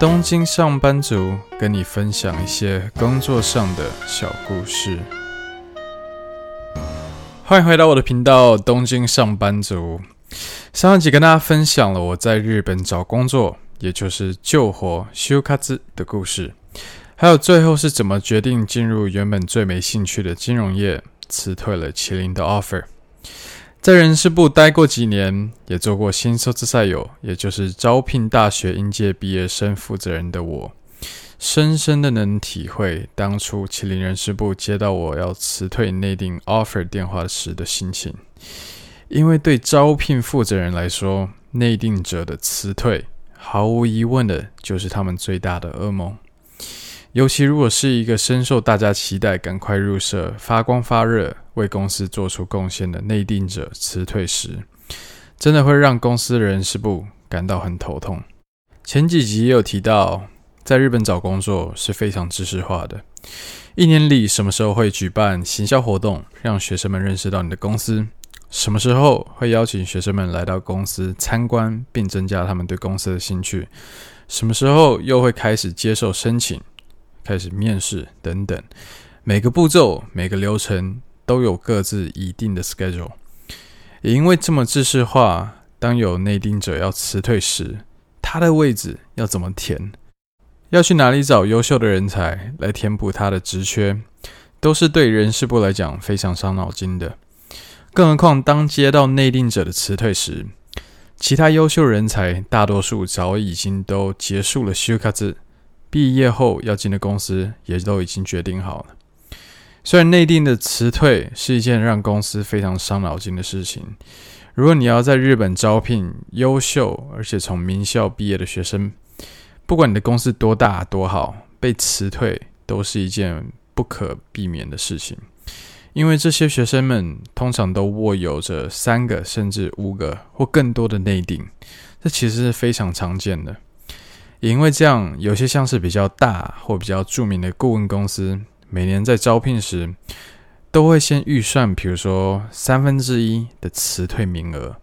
东京上班族跟你分享一些工作上的小故事。欢迎回到我的频道《东京上班族》。上一集跟大家分享了我在日本找工作，也就是救活修卡兹的故事，还有最后是怎么决定进入原本最没兴趣的金融业，辞退了麒麟的 offer。在人事部待过几年，也做过新收资赛友，也就是招聘大学应届毕业生负责人的我，深深的能体会当初麒麟人事部接到我要辞退内定 offer 电话时的心情。因为对招聘负责人来说，内定者的辞退，毫无疑问的就是他们最大的噩梦。尤其如果是一个深受大家期待、赶快入社、发光发热、为公司做出贡献的内定者辞退时，真的会让公司人事部感到很头痛。前几集也有提到，在日本找工作是非常知识化的，一年里什么时候会举办行销活动，让学生们认识到你的公司？什么时候会邀请学生们来到公司参观，并增加他们对公司的兴趣？什么时候又会开始接受申请？开始面试等等，每个步骤、每个流程都有各自一定的 schedule。也因为这么制式化，当有内定者要辞退时，他的位置要怎么填？要去哪里找优秀的人才来填补他的职缺，都是对人事部来讲非常伤脑筋的。更何况，当接到内定者的辞退时，其他优秀人才大多数早已经都结束了就活。毕业后要进的公司也都已经决定好了。虽然内定的辞退是一件让公司非常伤脑筋的事情，如果你要在日本招聘优秀而且从名校毕业的学生，不管你的公司多大多好，被辞退都是一件不可避免的事情。因为这些学生们通常都握有着三个甚至五个或更多的内定，这其实是非常常见的。也因为这样，有些像是比较大或比较著名的顾问公司，每年在招聘时都会先预算，比如说三分之一的辞退名额。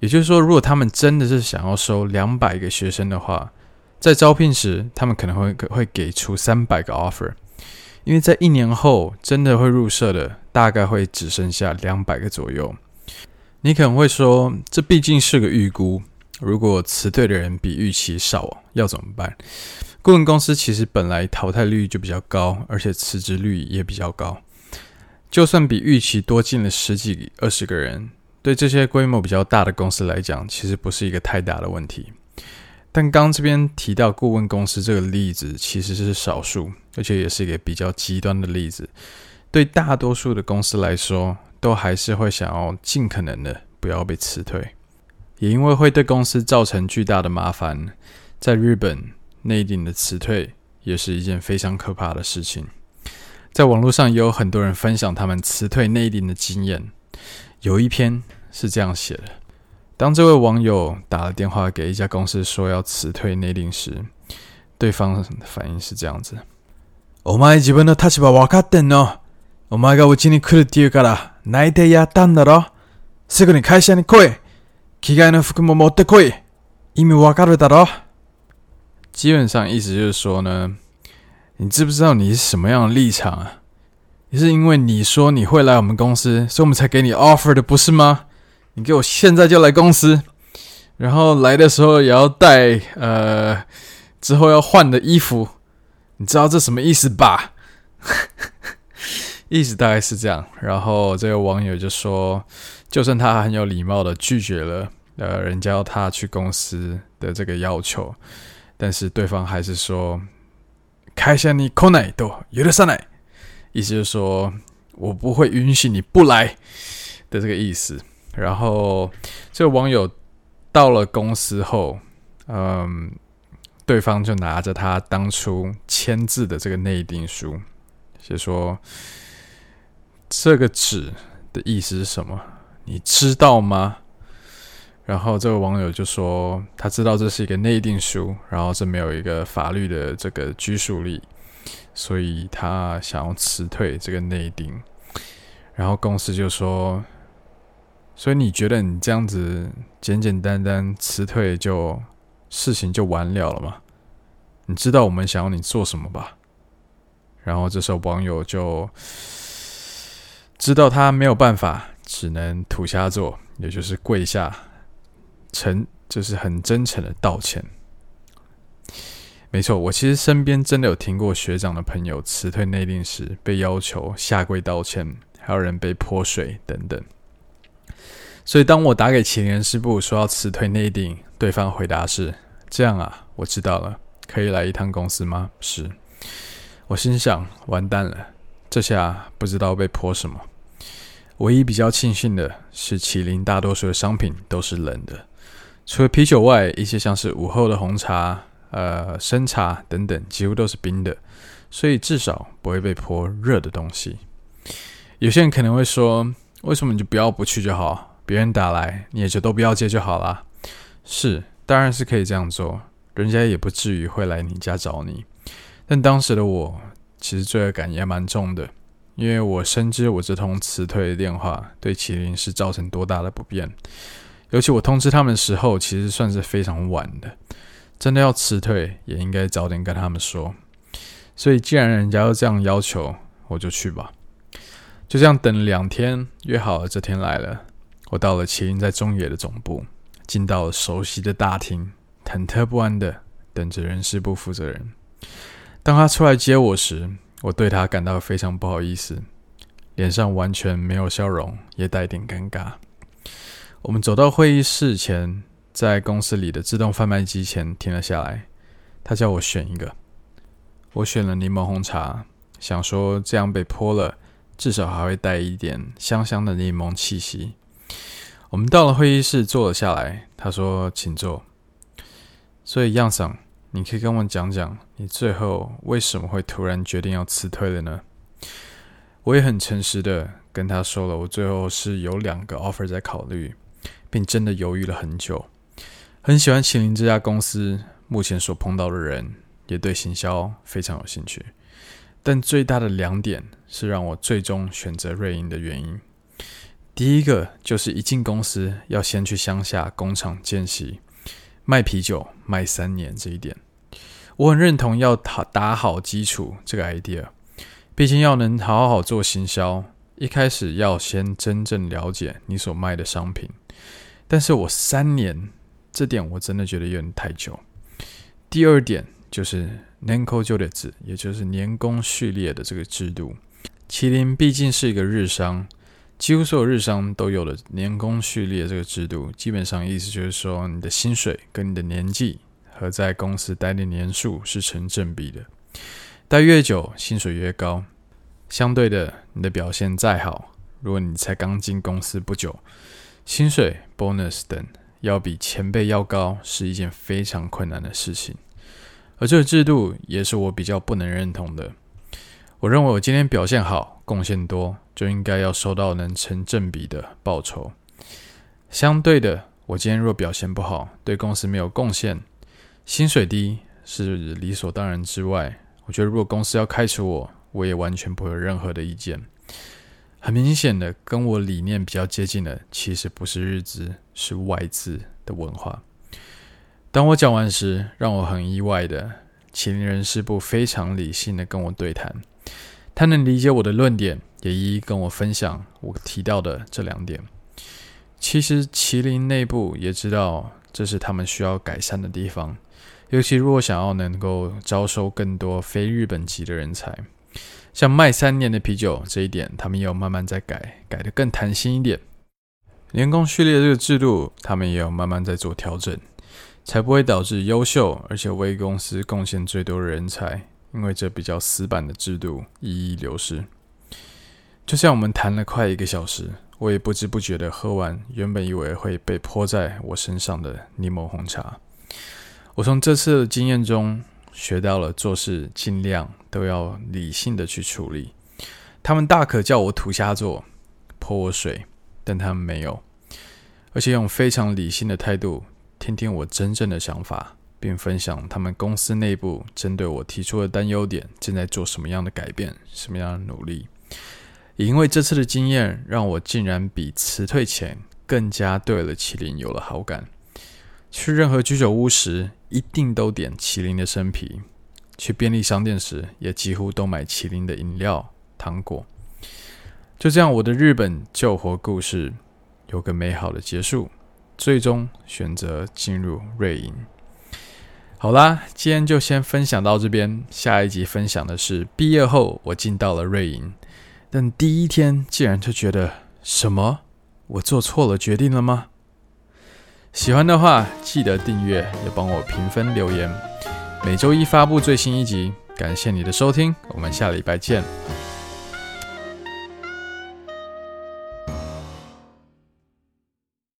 也就是说，如果他们真的是想要收两百个学生的话，在招聘时，他们可能会会给出三百个 offer，因为在一年后真的会入社的，大概会只剩下两百个左右。你可能会说，这毕竟是个预估。如果辞退的人比预期少，要怎么办？顾问公司其实本来淘汰率就比较高，而且辞职率也比较高。就算比预期多进了十几、二十个人，对这些规模比较大的公司来讲，其实不是一个太大的问题。但刚这边提到顾问公司这个例子，其实是少数，而且也是一个比较极端的例子。对大多数的公司来说，都还是会想要尽可能的不要被辞退。也因为会对公司造成巨大的麻烦，在日本内定的辞退也是一件非常可怕的事情。在网络上也有很多人分享他们辞退内定的经验，有一篇是这样写的：当这位网友打了电话给一家公司说要辞退内定时，对方的反应是这样子：“お前自分の立场分かってんの？お前がうちに来るって言うから内定やったんだろ？すぐに会社に来い。” 着替えの服も持ってこい。意味わかるだろ？基本上意思就是说呢，你知不知道你是什么样的立场啊？也是因为你说你会来我们公司，所以我们才给你 offer 的，不是吗？你给我现在就来公司，然后来的时候也要带呃之后要换的衣服，你知道这什么意思吧？意思大概是这样。然后这个网友就说。就算他很有礼貌的拒绝了， 呃，人家要他去公司的这个要求，但是对方还是说，会社に来ないと许さない，意思就是说我不会允许你不来的这个意思。然后这个网友到了公司后，嗯，对方就拿着他当初签字的这个内定书，就说这个纸的意思是什么？你知道吗？ 然后这个网友就说，他知道这是一个内定书，然后这没有一个法律的这个拘束力，所以他想要辞退这个内定。然后公司就说，所以你觉得你这样子简简单单辞退就事情就完了了吗？你知道我们想要你做什么吧？”然后这时候网友就知道他没有办法，只能土下座，也就是跪下，诚就是很真诚的道歉。没错，我其实身边真的有听过学长的朋友辞退内定时被要求下跪道歉，还有人被泼水等等。所以当我打给麒麟人事部说要辞退内定，对方回答是：“这样啊，我知道了，可以来一趟公司吗？”是。我心想：完蛋了，这下不知道被泼什么。唯一比较庆幸的是，麒麟大多数的商品都是冷的，除了啤酒外，一些像是午后的红茶。呃，生茶等等，几乎都是冰的，所以至少不会被泼热的东西。有些人可能会说，为什么你就不要不去就好？别人打来，你也就都不要接就好啦。是，当然是可以这样做，人家也不至于会来你家找你。但当时的我，其实罪恶感也蛮重的，因为我深知我这通辞退的电话对麒麟是造成多大的不便，尤其我通知他们的时候，其实算是非常晚的。真的要辞退，也应该早点跟他们说。所以，既然人家要这样要求，我就去吧。就这样等了两天，约好了这天来了。我到了麒麟在中野的总部，进到了熟悉的大厅，忐忑不安的等着人事部负责人。当他出来接我时，我对他感到非常不好意思，脸上完全没有笑容，也带点尴尬。我们走到会议室前。在公司里的自动贩卖机前停了下来，他叫我选一个，我选了柠檬红茶，想说这样被泼了，至少还会带一点香香的柠檬气息。我们到了会议室坐了下来，他说：“请坐。”所以样桑，你可以跟我讲讲，你最后为什么会突然决定要辞退了呢？我也很诚实的跟他说了，我最后是有两个 offer 在考虑，并真的犹豫了很久。很喜欢麒麟这家公司，目前所碰到的人也对行销非常有兴趣。但最大的两点是让我最终选择瑞银的原因。第一个就是一进公司要先去乡下工厂见习，卖啤酒卖三年这一点，我很认同要打打好基础这个 idea。毕竟要能好好做行销，一开始要先真正了解你所卖的商品。但是我三年。这点我真的觉得有点太久。第二点就是年功序列制，也就是年功序列的这个制度。麒麟毕竟是一个日商，几乎所有日商都有了年功序列这个制度。基本上意思就是说，你的薪水跟你的年纪和在公司待的年数是成正比的。待越久，薪水越高。相对的，你的表现再好，如果你才刚进公司不久，薪水、bonus 等。要比前辈要高是一件非常困难的事情，而这个制度也是我比较不能认同的。我认为我今天表现好、贡献多，就应该要收到能成正比的报酬。相对的，我今天若表现不好，对公司没有贡献，薪水低是理所当然之外，我觉得如果公司要开除我，我也完全不会有任何的意见。很明显的，跟我理念比较接近的，其实不是日资，是外资的文化。当我讲完时，让我很意外的，麒麟人事部非常理性的跟我对谈，他能理解我的论点，也一一跟我分享我提到的这两点。其实麒麟内部也知道，这是他们需要改善的地方，尤其如果想要能够招收更多非日本籍的人才。像卖三年的啤酒这一点，他们也有慢慢在改，改得更弹性一点。员工序列这个制度，他们也有慢慢在做调整，才不会导致优秀而且为公司贡献最多的人才，因为这比较死板的制度一一流失。就像我们谈了快一个小时，我也不知不觉的喝完原本以为会被泼在我身上的柠檬红茶。我从这次的经验中。学到了做事尽量都要理性的去处理。他们大可叫我土下座，泼我水，但他们没有，而且用非常理性的态度听听我真正的想法，并分享他们公司内部针对我提出的担忧点正在做什么样的改变，什么样的努力。也因为这次的经验，让我竟然比辞退前更加对了麒麟有了好感。去任何居酒屋时，一定都点麒麟的生啤，去便利商店时也几乎都买麒麟的饮料、糖果。就这样，我的日本救活故事有个美好的结束，最终选择进入瑞银。好啦，今天就先分享到这边。下一集分享的是毕业后我进到了瑞银，但第一天竟然就觉得什么？我做错了决定了吗？喜欢的话记得订阅，也帮我评分留言。每周一发布最新一集，感谢你的收听，我们下礼拜见。